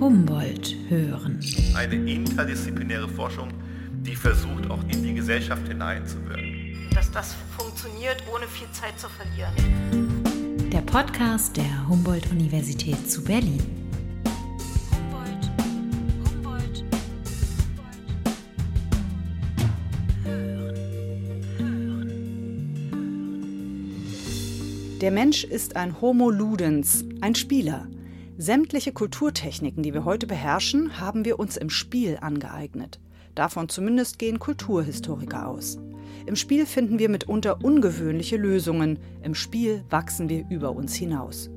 Humboldt hören. Eine interdisziplinäre Forschung, die versucht, auch in die Gesellschaft hineinzuwirken. Dass das funktioniert, ohne viel Zeit zu verlieren. Der Podcast der Humboldt-Universität zu Berlin. Humboldt, Humboldt, Der Mensch ist ein Homo ludens, ein Spieler. Sämtliche Kulturtechniken, die wir heute beherrschen, haben wir uns im Spiel angeeignet. Davon zumindest gehen Kulturhistoriker aus. Im Spiel finden wir mitunter ungewöhnliche Lösungen. Im Spiel wachsen wir über uns hinaus.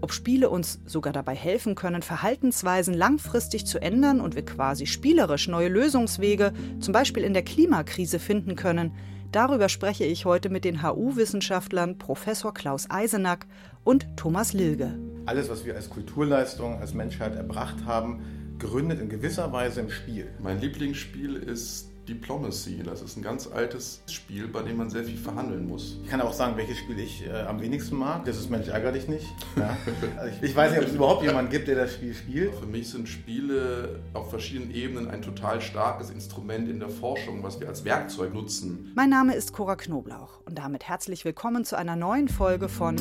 Ob Spiele uns sogar dabei helfen können, Verhaltensweisen langfristig zu ändern und wir quasi spielerisch neue Lösungswege, zum Beispiel in der Klimakrise, finden können, darüber spreche ich heute mit den HU-Wissenschaftlern Professor Klaus Eisenack und Thomas Lilge. Alles, was wir als Kulturleistung, als Menschheit erbracht haben, gründet in gewisser Weise im Spiel. Mein Lieblingsspiel ist Diplomacy. Das ist ein ganz altes Spiel, bei dem man sehr viel verhandeln muss. Ich kann auch sagen, welches Spiel ich äh, am wenigsten mag. Das ist Mensch ärger dich nicht. Ja. Also ich, ich, weiß nicht, ob es überhaupt jemanden gibt, der das Spiel spielt. Für mich sind Spiele auf verschiedenen Ebenen ein total starkes Instrument in der Forschung, was wir als Werkzeug nutzen. Mein Name ist Cora Knoblauch und damit herzlich willkommen zu einer neuen Folge von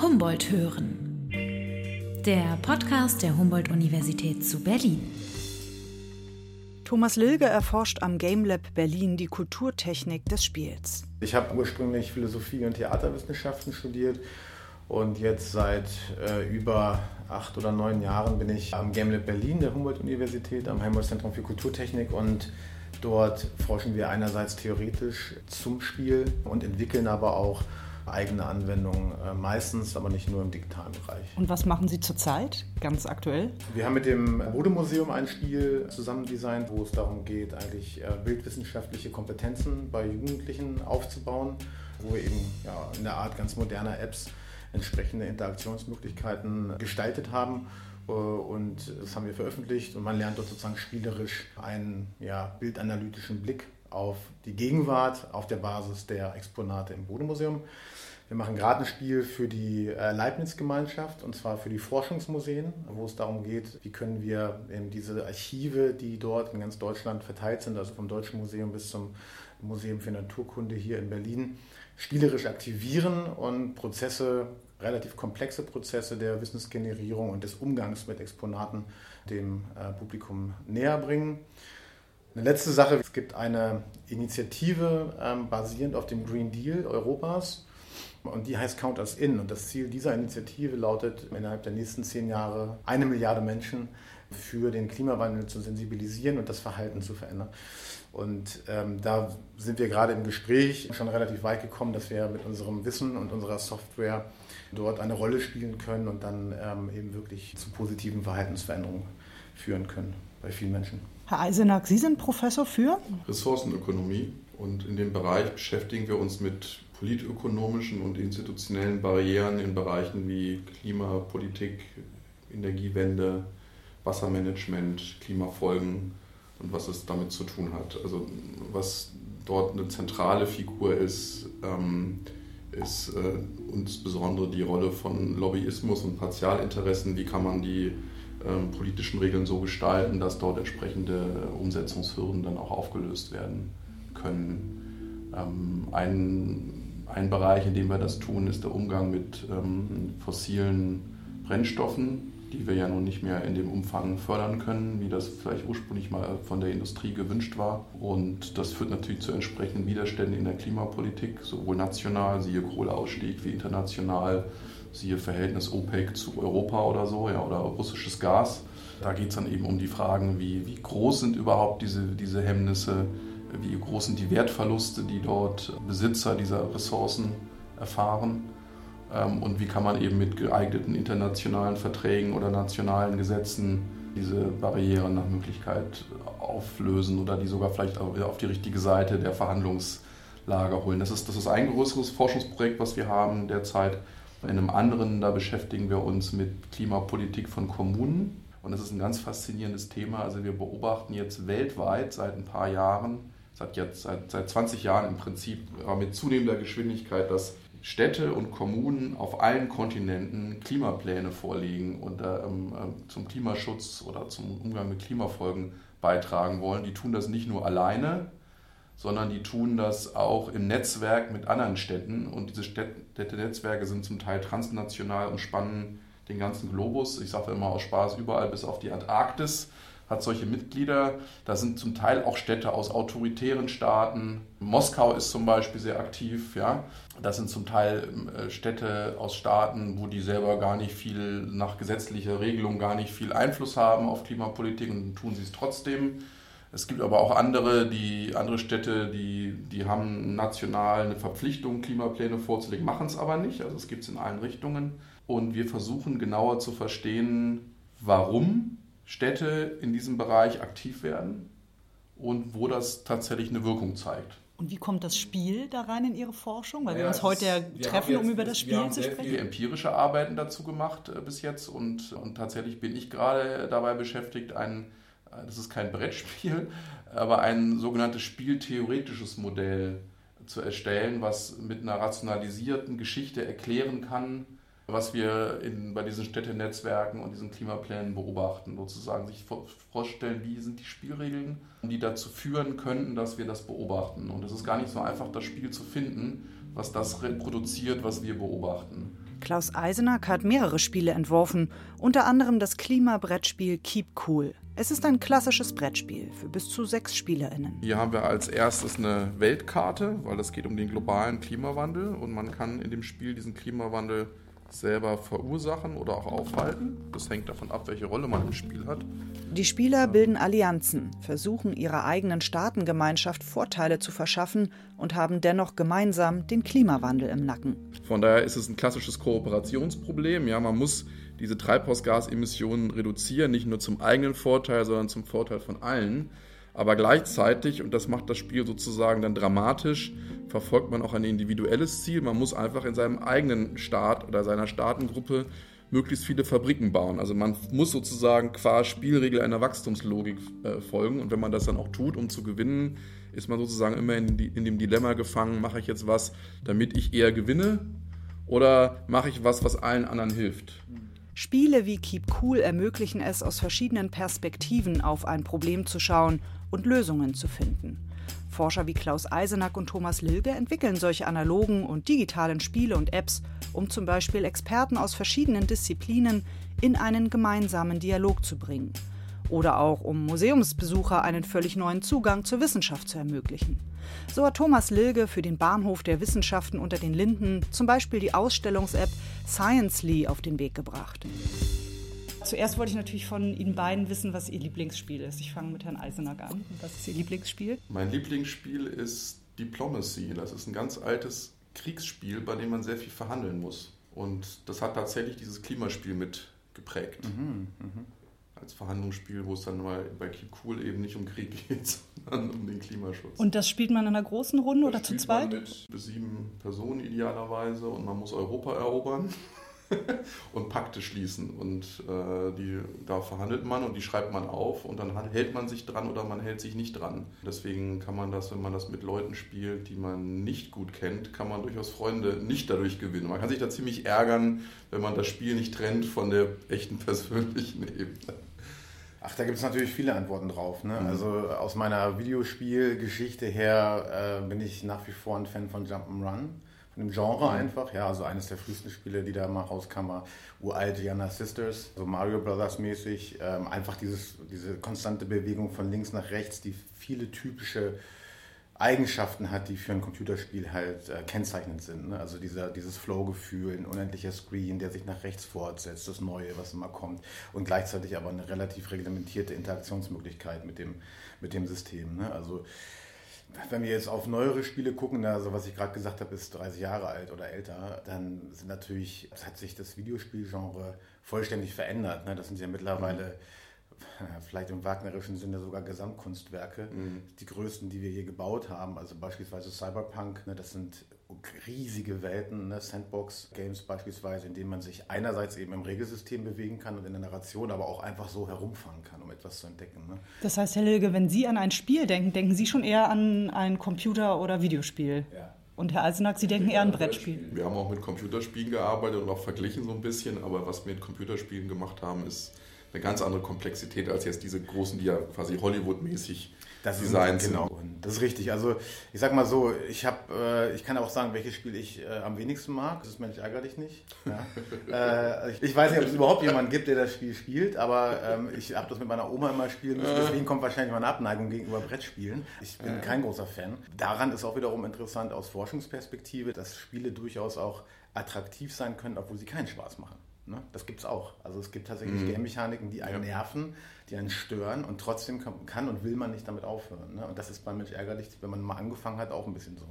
Humboldt hören. Der Podcast der Humboldt-Universität zu Berlin. Thomas Lilge erforscht am Game Lab Berlin die Kulturtechnik des Spiels. Ich habe ursprünglich Philosophie und Theaterwissenschaften studiert und jetzt seit äh, über acht oder neun Jahren bin ich am Game Lab Berlin der Humboldt-Universität, am Helmholtz-Zentrum für Kulturtechnik und dort forschen wir einerseits theoretisch zum Spiel und entwickeln aber auch eigene Anwendungen, äh, meistens aber nicht nur im digitalen Bereich. Und was machen Sie zurzeit, ganz aktuell? Wir haben mit dem Bode-Museum ein Spiel zusammen designt, wo es darum geht, eigentlich äh, bildwissenschaftliche Kompetenzen bei Jugendlichen aufzubauen, wo wir eben ja, in der Art ganz moderner Apps entsprechende Interaktionsmöglichkeiten gestaltet haben. Äh, und das haben wir veröffentlicht und man lernt dort sozusagen spielerisch einen ja, bildanalytischen Blick auf die Gegenwart auf der Basis der Exponate im Bodemuseum. Wir machen gerade ein Spiel für die äh, Leibniz-Gemeinschaft und zwar für die Forschungsmuseen, wo es darum geht, wie können wir eben diese Archive, die dort in ganz Deutschland verteilt sind, also vom Deutschen Museum bis zum Museum für Naturkunde hier in Berlin, spielerisch aktivieren und Prozesse, relativ komplexe Prozesse der Wissensgenerierung und des Umgangs mit Exponaten dem äh, Publikum näher bringen. Eine letzte Sache, es gibt eine Initiative ähm, basierend auf dem Green Deal Europas und die heißt Count Us In und das Ziel dieser Initiative lautet, innerhalb der nächsten zehn Jahre eine Milliarde Menschen für den Klimawandel zu sensibilisieren und das Verhalten zu verändern. Und ähm, da sind wir gerade im Gespräch schon relativ weit gekommen, dass wir mit unserem Wissen und unserer Software dort eine Rolle spielen können und dann ähm, eben wirklich zu positiven Verhaltensveränderungen führen können bei vielen Menschen. Herr Eisenack, Sie sind Professor für Ressourcenökonomie und in dem Bereich beschäftigen wir uns mit politökonomischen und institutionellen Barrieren in Bereichen wie Klimapolitik, Energiewende, Wassermanagement, Klimafolgen und was es damit zu tun hat. Also was dort eine zentrale Figur ist, ähm, ist äh, insbesondere die Rolle von Lobbyismus und Partialinteressen. Wie kann man die ähm, politischen Regeln so gestalten, dass dort entsprechende Umsetzungshürden dann auch aufgelöst werden können. Ähm, ein, ein Bereich, in dem wir das tun, ist der Umgang mit ähm, fossilen Brennstoffen, die wir ja nun nicht mehr in dem Umfang fördern können, wie das vielleicht ursprünglich mal von der Industrie gewünscht war. Und das führt natürlich zu entsprechenden Widerständen in der Klimapolitik, sowohl national, siehe Kohleausstieg, wie international siehe Verhältnis OPEC zu Europa oder so, ja, oder russisches Gas. Da geht es dann eben um die Fragen, wie, wie groß sind überhaupt diese, diese Hemmnisse, wie groß sind die Wertverluste, die dort Besitzer dieser Ressourcen erfahren ähm, und wie kann man eben mit geeigneten internationalen Verträgen oder nationalen Gesetzen diese Barrieren nach Möglichkeit auflösen oder die sogar vielleicht auf die richtige Seite der Verhandlungslager holen. Das ist, das ist ein größeres Forschungsprojekt, was wir haben derzeit. In einem anderen, da beschäftigen wir uns mit Klimapolitik von Kommunen. Und das ist ein ganz faszinierendes Thema. Also wir beobachten jetzt weltweit seit ein paar Jahren, seit, jetzt, seit, seit 20 Jahren im Prinzip mit zunehmender Geschwindigkeit, dass Städte und Kommunen auf allen Kontinenten Klimapläne vorlegen und ähm, ähm, zum Klimaschutz oder zum Umgang mit Klimafolgen beitragen wollen. Die tun das nicht nur alleine, sondern die tun das auch im Netzwerk mit anderen Städten. Und diese Städte-Netzwerke sind zum Teil transnational und spannen den ganzen Globus. Ich sage immer aus Spaß überall bis auf die Antarktis hat solche Mitglieder. Da sind zum Teil auch Städte aus autoritären Staaten. Moskau ist zum Beispiel sehr aktiv. Ja. Das sind zum Teil äh, Städte aus Staaten, wo die selber gar nicht viel nach gesetzlicher Regelung gar nicht viel Einfluss haben auf Klimapolitik und tun sie es trotzdem. Es gibt aber auch andere, die, andere Städte, die, die haben national eine Verpflichtung, Klimapläne vorzulegen, machen es aber nicht. Also es gibt es in allen Richtungen. Und wir versuchen genauer zu verstehen, warum Städte in diesem Bereich aktiv werden und wo das tatsächlich eine Wirkung zeigt. Und wie kommt das Spiel da rein in Ihre Forschung? Weil ja, wir uns heute ja treffen, um über das Spiel zu sprechen. Wir haben empirische Arbeiten dazu gemacht äh, bis jetzt und, und tatsächlich bin ich gerade dabei beschäftigt, ein, äh, das ist kein Brettspiel, aber ein sogenanntes spieltheoretisches Modell zu erstellen, was mit einer rationalisierten Geschichte erklären kann, was wir in, bei diesen Städtenetzwerken und diesen Klimaplänen beobachten, sozusagen sich vorstellen, wie sind die Spielregeln, die dazu führen könnten, dass wir das beobachten. Und es ist gar nicht so einfach, das Spiel zu finden, was das reproduziert, was wir beobachten. Klaus Eisenack hat mehrere Spiele entworfen, unter anderem das Klimabrettspiel Keep Cool. Es ist ein klassisches Brettspiel für bis zu sechs SpielerInnen. Hier haben wir als erstes eine Weltkarte, weil es geht um den globalen Klimawandel und man kann in dem Spiel diesen Klimawandel selber verursachen oder auch aufhalten. Das hängt davon ab, welche Rolle man im Spiel hat. Die Spieler bilden Allianzen, versuchen ihrer eigenen Staatengemeinschaft Vorteile zu verschaffen und haben dennoch gemeinsam den Klimawandel im Nacken. Von daher ist es ein klassisches Kooperationsproblem. Ja, man muss diese Treibhausgasemissionen reduzieren, nicht nur zum eigenen Vorteil, sondern zum Vorteil von allen. Aber gleichzeitig, und das macht das Spiel sozusagen dann dramatisch, verfolgt man auch ein individuelles Ziel. Man muss einfach in seinem eigenen Staat oder seiner Staatengruppe möglichst viele Fabriken bauen. Also man muss sozusagen qua Spielregel einer Wachstumslogik äh, folgen. Und wenn man das dann auch tut, um zu gewinnen, ist man sozusagen immer in, die, in dem Dilemma gefangen, mache ich jetzt was, damit ich eher gewinne oder mache ich was, was allen anderen hilft. Spiele wie Keep Cool ermöglichen es, aus verschiedenen Perspektiven auf ein Problem zu schauen und Lösungen zu finden. Forscher wie Klaus Eisenack und Thomas Lilge entwickeln solche analogen und digitalen Spiele und Apps, um zum Beispiel Experten aus verschiedenen Disziplinen in einen gemeinsamen Dialog zu bringen. Oder auch um Museumsbesucher einen völlig neuen Zugang zur Wissenschaft zu ermöglichen. So hat Thomas Lilge für den Bahnhof der Wissenschaften unter den Linden zum Beispiel die Ausstellungs-App Sciencely auf den Weg gebracht. Zuerst wollte ich natürlich von Ihnen beiden wissen, was Ihr Lieblingsspiel ist. Ich fange mit Herrn Eisenack an. Was ist Ihr Lieblingsspiel? Mein Lieblingsspiel ist Diplomacy. Das ist ein ganz altes Kriegsspiel, bei dem man sehr viel verhandeln muss. Und das hat tatsächlich dieses Klimaspiel mit geprägt. Mhm, mh. Als Verhandlungsspiel, wo es dann mal bei Keep Cool eben nicht um Krieg geht, sondern um den Klimaschutz. Und das spielt man in einer großen Runde das oder zu zweit? Man mit bis sieben Personen idealerweise und man muss Europa erobern. und Pakte schließen. Und äh, die, da verhandelt man und die schreibt man auf und dann hält man sich dran oder man hält sich nicht dran. Deswegen kann man das, wenn man das mit Leuten spielt, die man nicht gut kennt, kann man durchaus Freunde nicht dadurch gewinnen. Man kann sich da ziemlich ärgern, wenn man das Spiel nicht trennt von der echten persönlichen Ebene. Ach, da gibt es natürlich viele Antworten drauf. Ne? Mhm. Also aus meiner Videospielgeschichte her äh, bin ich nach wie vor ein Fan von Jump'n'Run von dem Genre einfach. Ja, also eines der frühesten Spiele, die da mal rauskam, war uralt Gianna Sisters, so Mario Brothers mäßig. Ähm, einfach dieses, diese konstante Bewegung von links nach rechts, die viele typische Eigenschaften hat, die für ein Computerspiel halt äh, kennzeichnend sind. Ne? Also dieser, dieses Flow-Gefühl, ein unendlicher Screen, der sich nach rechts fortsetzt, das Neue, was immer kommt und gleichzeitig aber eine relativ reglementierte Interaktionsmöglichkeit mit dem, mit dem System. Ne? Also wenn wir jetzt auf neuere Spiele gucken, also was ich gerade gesagt habe, ist 30 Jahre alt oder älter, dann sind natürlich, hat sich das Videospielgenre vollständig verändert. Ne? Das sind ja mittlerweile mhm. vielleicht im wagnerischen Sinne sogar Gesamtkunstwerke, mhm. die größten, die wir je gebaut haben. Also beispielsweise Cyberpunk, ne? das sind riesige Welten, ne? Sandbox-Games beispielsweise, in denen man sich einerseits eben im Regelsystem bewegen kann und in der Narration, aber auch einfach so herumfahren kann, um etwas zu entdecken. Ne? Das heißt, Herr Lilge, wenn Sie an ein Spiel denken, denken Sie schon eher an ein Computer- oder Videospiel? Ja. Und Herr Eisenack, Sie denken eher an Brettspiele. Wir haben auch mit Computerspielen gearbeitet und auch verglichen so ein bisschen, aber was wir mit Computerspielen gemacht haben, ist eine ganz andere Komplexität als jetzt diese großen, die ja quasi Hollywood-mäßig das Design ist, genau. Das ist richtig. Also ich sag mal so, ich habe, äh, ich kann auch sagen, welches Spiel ich äh, am wenigsten mag. Das ist Mensch ärgerlich nicht. Ja. äh, ich, ich, weiß nicht, ob es überhaupt jemanden gibt, der das Spiel spielt, aber ähm, ich habe das mit meiner Oma immer spielen müssen. Deswegen kommt wahrscheinlich meine Abneigung gegenüber Brettspielen. Ich bin kein großer Fan. Daran ist auch wiederum interessant aus Forschungsperspektive, dass Spiele durchaus auch attraktiv sein können, obwohl sie keinen Spaß machen. Ne? Das gibt es auch. Also es gibt tatsächlich mhm. Game-Mechaniken, die einen ja. nerven, die einen stören und trotzdem kann und will man nicht damit aufhören. Ne? Und das ist bei Mensch ärgerlich, wenn man mal angefangen hat, auch ein bisschen so.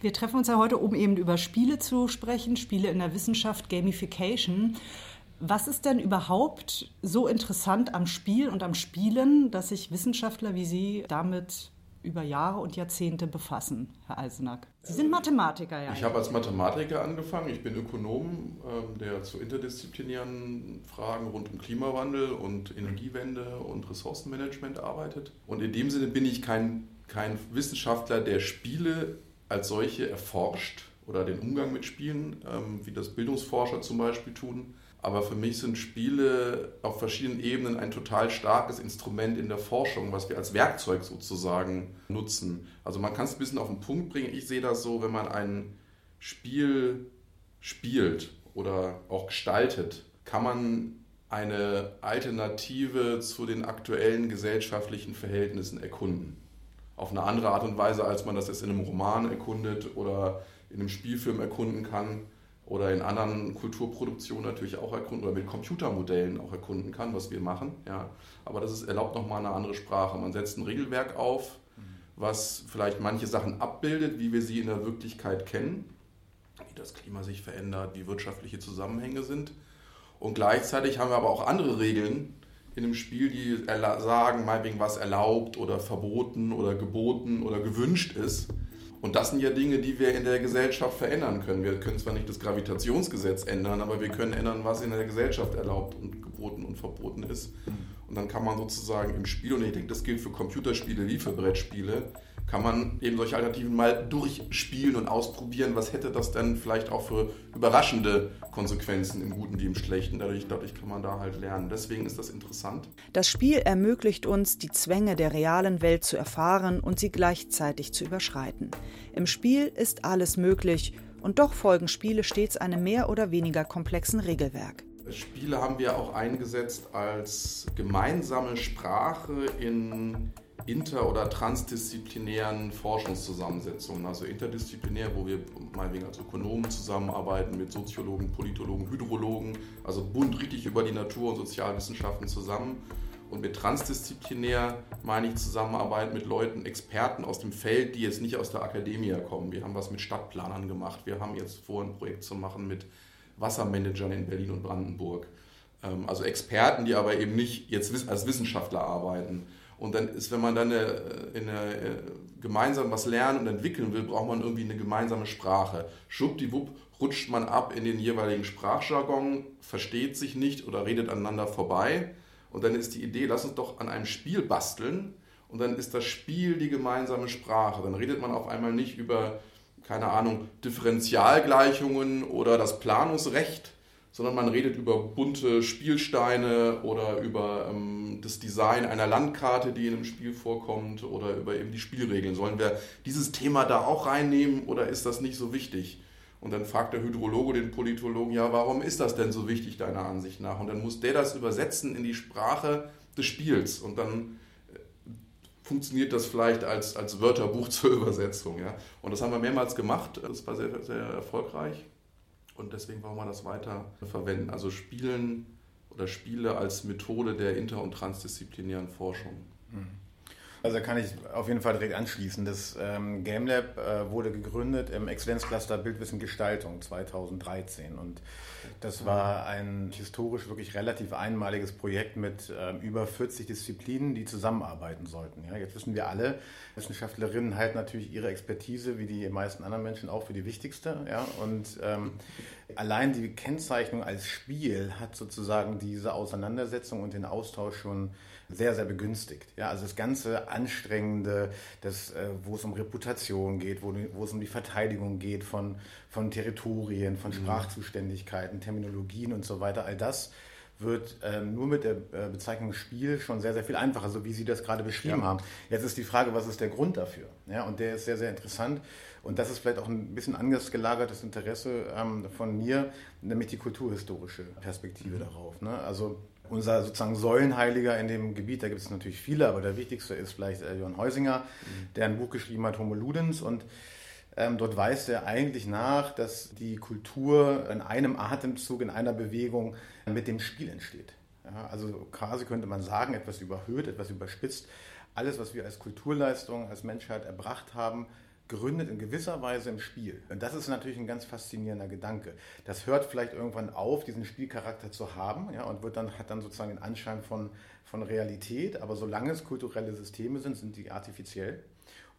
Wir treffen uns ja heute, um eben über Spiele zu sprechen, Spiele in der Wissenschaft, Gamification. Was ist denn überhaupt so interessant am Spiel und am Spielen, dass sich Wissenschaftler wie Sie damit über Jahre und Jahrzehnte befassen, Herr Eisenack? Sie sind Mathematiker, ja. Ich habe als Mathematiker angefangen. Ich bin Ökonom, ähm, der zu interdisziplinären Fragen rund um Klimawandel und Energiewende und Ressourcenmanagement arbeitet. Und in dem Sinne bin ich kein, kein Wissenschaftler, der Spiele als solche erforscht oder den Umgang mit Spielen, ähm, wie das Bildungsforscher zum Beispiel tun, aber für mich sind Spiele auf verschiedenen Ebenen ein total starkes Instrument in der Forschung, was wir als Werkzeug sozusagen nutzen. Also man kann es ein bisschen auf den Punkt bringen. Ich sehe das so, wenn man ein Spiel spielt oder auch gestaltet, kann man eine Alternative zu den aktuellen gesellschaftlichen Verhältnissen erkunden. Auf eine andere Art und Weise, als man das jetzt in einem Roman erkundet oder in einem Spielfilm erkunden kann oder in anderen Kulturproduktionen natürlich auch erkunden oder mit Computermodellen auch erkunden kann, was wir machen. Ja. Aber das ist, erlaubt nochmal eine andere Sprache. Man setzt ein Regelwerk auf, was vielleicht manche Sachen abbildet, wie wir sie in der Wirklichkeit kennen, wie das Klima sich verändert, wie wirtschaftliche Zusammenhänge sind. Und gleichzeitig haben wir aber auch andere Regeln in dem Spiel, die sagen, meinetwegen, was erlaubt oder verboten oder geboten oder gewünscht ist und das sind ja Dinge, die wir in der Gesellschaft verändern können. Wir können zwar nicht das Gravitationsgesetz ändern, aber wir können ändern, was in der Gesellschaft erlaubt und geboten und verboten ist. Und dann kann man sozusagen im Spiel, und ich denke, das gilt für Computerspiele wie für Brettspiele, kann man eben solche Alternativen mal durchspielen und ausprobieren, was hätte das denn vielleicht auch für überraschende Konsequenzen im Guten wie im Schlechten. Dadurch, dadurch kann man da halt lernen. Deswegen ist das interessant. Das Spiel ermöglicht uns, die Zwänge der realen Welt zu erfahren und sie gleichzeitig zu überschreiten. Im Spiel ist alles möglich und doch folgen Spiele stets einem mehr oder weniger komplexen Regelwerk. Spiele haben wir auch eingesetzt als gemeinsame Sprache in inter- oder transdisziplinären Forschungszusammensetzungen, also interdisziplinär, wo wir meinetwegen als Ökonomen zusammenarbeiten mit Soziologen, Politologen, Hydrologen, also bunt richtig über die Natur- und Sozialwissenschaften zusammen. Und mit transdisziplinär meine ich Zusammenarbeit mit Leuten, Experten aus dem Feld, die jetzt nicht aus der Akademie kommen. Wir haben was mit Stadtplanern gemacht. Wir haben jetzt vor, ein Projekt zu machen mit Wassermanagern in Berlin und Brandenburg. Ähm, also Experten, die aber eben nicht jetzt als Wissenschaftler arbeiten. Und dann ist, wenn man dann eine, eine, äh, gemeinsam was lernen und entwickeln will, braucht man irgendwie eine gemeinsame Sprache. Schwuppdiwupp rutscht man ab in den jeweiligen Sprachjargon, versteht sich nicht oder redet aneinander vorbei. Und dann ist die Idee, lass uns doch an einem Spiel basteln. Und dann ist das Spiel die gemeinsame Sprache. Dann redet man auf einmal nicht über, keine Ahnung, Differentialgleichungen oder das Planungsrecht, sondern man redet über bunte Spielsteine oder über ähm, das Design einer Landkarte, die in einem Spiel vorkommt oder über eben die Spielregeln. Sollen wir dieses Thema da auch reinnehmen oder ist das nicht so wichtig? Und dann fragt der Hydrologe den Politologen, ja, warum ist das denn so wichtig deiner Ansicht nach? Und dann muss der das übersetzen in die Sprache des Spiels und dann äh, funktioniert das vielleicht als, als Wörterbuch zur Übersetzung. Ja? Und das haben wir mehrmals gemacht, das war sehr, sehr erfolgreich und deswegen wollen wir das weiter verwenden. Also Spielen oder Spiele als Methode der inter- und transdisziplinären Forschung. Mhm. Also kann ich auf jeden Fall direkt anschließen. Das ähm, GameLab äh, wurde gegründet im Exzellenzcluster Bildwissen Gestaltung 2013 und das war ein historisch wirklich relativ einmaliges Projekt mit ähm, über 40 Disziplinen, die zusammenarbeiten sollten. Ja, jetzt wissen wir alle, Wissenschaftlerinnen halten natürlich ihre Expertise, wie die meisten anderen Menschen, auch für die wichtigste. Ja, und ähm, allein die Kennzeichnung als Spiel hat sozusagen diese Auseinandersetzung und den Austausch schon sehr, sehr begünstigt. Ja, also das ganze Anstrengende, das, äh, wo es um Reputation geht, wo, wo es um die Verteidigung geht von, von Territorien, von mhm. Sprachzuständigkeiten, Terminologien und so weiter, all das wird ähm, nur mit der äh, Bezeichnung Spiel schon sehr, sehr viel einfacher, so wie Sie das gerade beschrieben ja. haben. Jetzt ist die Frage, was ist der Grund dafür? Ja, und der ist sehr, sehr interessant. Und das ist vielleicht auch ein bisschen anders gelagertes Interesse ähm, von mir, nämlich die kulturhistorische Perspektive mhm. darauf. Ne? Also unser sozusagen Säulenheiliger in dem Gebiet, da gibt es natürlich viele, aber der wichtigste ist vielleicht äh, Johann Heusinger, mhm. der ein Buch geschrieben hat, Homo Ludens. Und dort weist er eigentlich nach, dass die Kultur in einem Atemzug, in einer Bewegung mit dem Spiel entsteht. Ja, also quasi könnte man sagen, etwas überhöht, etwas überspitzt. Alles, was wir als Kulturleistung, als Menschheit erbracht haben, gründet in gewisser Weise im Spiel. Und das ist natürlich ein ganz faszinierender Gedanke. Das hört vielleicht irgendwann auf, diesen Spielcharakter zu haben, ja, und wird dann, hat dann sozusagen den Anschein von, von Realität. Aber solange es kulturelle Systeme sind, sind die artifiziell.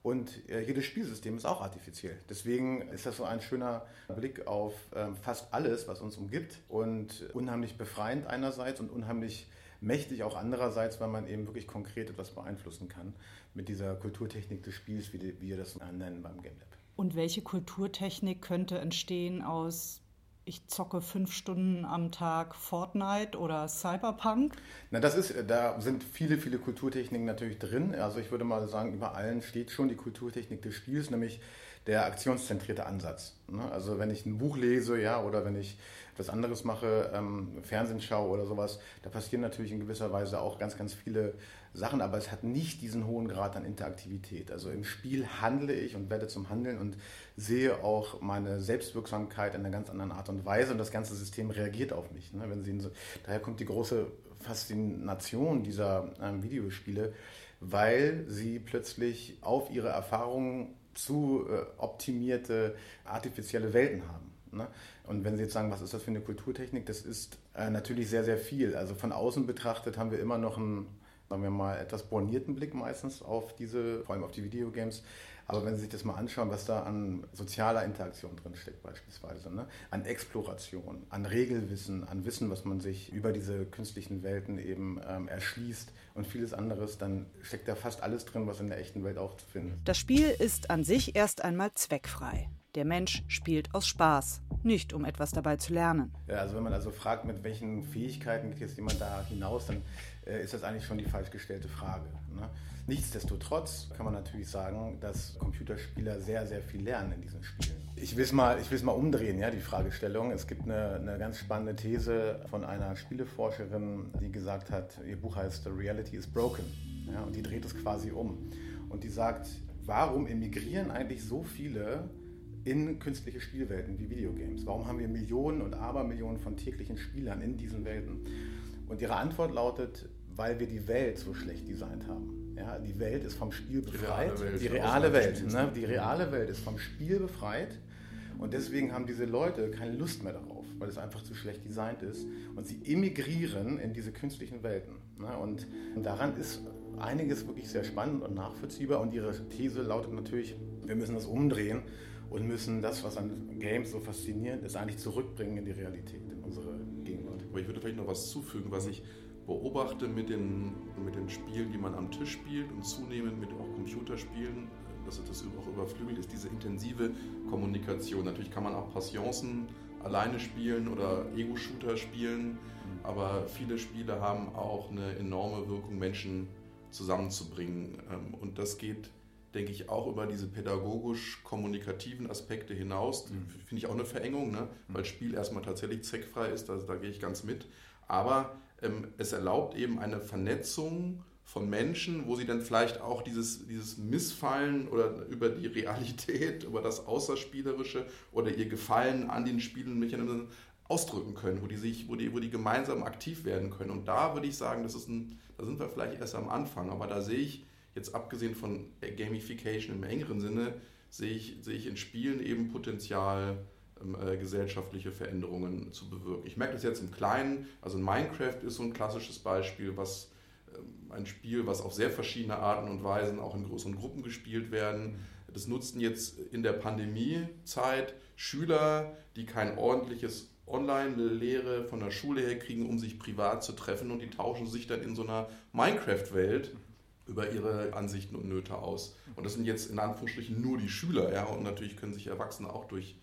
Und äh, jedes Spielsystem ist auch artifiziell. Deswegen ist das so ein schöner Blick auf äh, fast alles, was uns umgibt und unheimlich befreiend einerseits und unheimlich mächtig auch andererseits, weil man eben wirklich konkret etwas beeinflussen kann mit dieser Kulturtechnik des Spiels, wie, wir das nennen beim Game Lab. Und welche Kulturtechnik könnte entstehen aus ich zocke fünf Stunden am Tag Fortnite oder Cyberpunk? Na, das ist, da sind viele, viele Kulturtechniken natürlich drin. Also ich würde mal sagen, über allen steht schon die Kulturtechnik des Spiels, nämlich der aktionszentrierte Ansatz. Ne? Also wenn ich ein Buch lese, ja, oder wenn ich etwas anderes mache, ähm, Fernsehen schaue oder sowas, da passieren natürlich in gewisser Weise auch ganz, ganz viele Sachen, aber es hat nicht diesen hohen Grad an Interaktivität. Also im Spiel handle ich und werde zum Handeln und sehe auch meine Selbstwirksamkeit in einer ganz anderen Art und Weise und das ganze System reagiert auf mich. Ne? Wenn Sie so, daher kommt die große Faszination dieser ähm, Videospiele, weil sie plötzlich auf ihre Erfahrungen zu äh, optimierte artifizielle Welten haben. Ne? Und wenn Sie jetzt sagen, was ist das für eine Kulturtechnik, das ist äh, natürlich sehr, sehr viel. Also von außen betrachtet haben wir immer noch einen, sagen wir mal, etwas bornierten Blick meistens auf diese, vor allem auf die Videogames. Aber wenn Sie sich das mal anschauen, was da an sozialer Interaktion drin steckt beispielsweise, ne? an Exploration, an Regelwissen, an Wissen, was man sich über diese künstlichen Welten eben ähm, erschließt und vieles anderes, dann steckt da fast alles drin, was in der echten Welt auch zu finden ist. Das Spiel ist an sich erst einmal zweckfrei. Der Mensch spielt aus Spaß, nicht um etwas dabei zu lernen. Ja, also wenn man also fragt, mit welchen Fähigkeiten geht jetzt jemand da hinaus, dann äh, ist das eigentlich schon die falsch gestellte Frage. Ne? Nichtsdestotrotz kann man natürlich sagen, dass Computerspieler sehr, sehr viel lernen in diesen Spielen. Ich will es mal, mal umdrehen, ja, die Fragestellung. Es gibt eine, eine ganz spannende These von einer Spieleforscherin, die gesagt hat, ihr Buch heißt The Reality is Broken. Ja, und die dreht es quasi um. Und die sagt, warum emigrieren eigentlich so viele in künstliche Spielwelten wie Videogames? Warum haben wir Millionen und Abermillionen von täglichen Spielern in diesen Welten? Und ihre Antwort lautet, weil wir die Welt so schlecht designt haben. Ja, die Welt ist vom Spiel befreit. Die reale Welt, die reale Welt, ne? die reale Welt ist vom Spiel befreit. Und deswegen haben diese Leute keine Lust mehr darauf, weil es einfach zu schlecht designt ist. Und sie emigrieren in diese künstlichen Welten. Ne? Und daran ist einiges wirklich sehr spannend und nachvollziehbar. Und ihre These lautet natürlich, wir müssen das umdrehen und müssen das, was an Games so faszinierend ist, eigentlich zurückbringen in die Realität, in unsere Gegenwart. Aber ich würde vielleicht noch was zufügen, was ich beobachte mit den, mit den Spielen, die man am Tisch spielt und zunehmend mit auch Computerspielen, dass das auch überflügelt ist, diese intensive Kommunikation. Natürlich kann man auch Passionsen alleine spielen oder Ego-Shooter spielen, aber viele Spiele haben auch eine enorme Wirkung, Menschen zusammenzubringen. Ähm, und das geht denke ich, auch über diese pädagogisch-kommunikativen Aspekte hinaus. Mhm. Finde ich auch eine Verengung, ne? weil Spiel erstmal tatsächlich zweckfrei ist, also da gehe ich ganz mit. Aber ähm, es erlaubt eben eine Vernetzung von Menschen, wo sie dann vielleicht auch dieses, dieses Missfallen oder über die Realität, über das Außerspielerische oder ihr Gefallen an den Spielmechanismen ausdrücken können, wo die sich, wo die, wo die gemeinsam aktiv werden können. Und da würde ich sagen, das ist ein, da sind wir vielleicht erst am Anfang, aber da sehe ich jetzt abgesehen von Gamification im engeren Sinne, sehe ich, sehe ich in Spielen eben Potenzial, ähm, äh, gesellschaftliche Veränderungen zu bewirken. Ich merke das jetzt im Kleinen, also Minecraft ist so ein klassisches Beispiel, was ähm, ein Spiel, was auf sehr verschiedene Arten und Weisen auch in größeren Gruppen gespielt werden. Das nutzten jetzt in der Pandemiezeit Schüler, die kein ordentliches Online-Lehre von der Schule her kriegen, um sich privat zu treffen und die tauschen sich dann in so einer Minecraft-Welt über ihre Ansichten und Nöte aus. Und das sind jetzt in Anführungsstrichen nur die Schüler, ja, und natürlich können sich Erwachsene auch durch,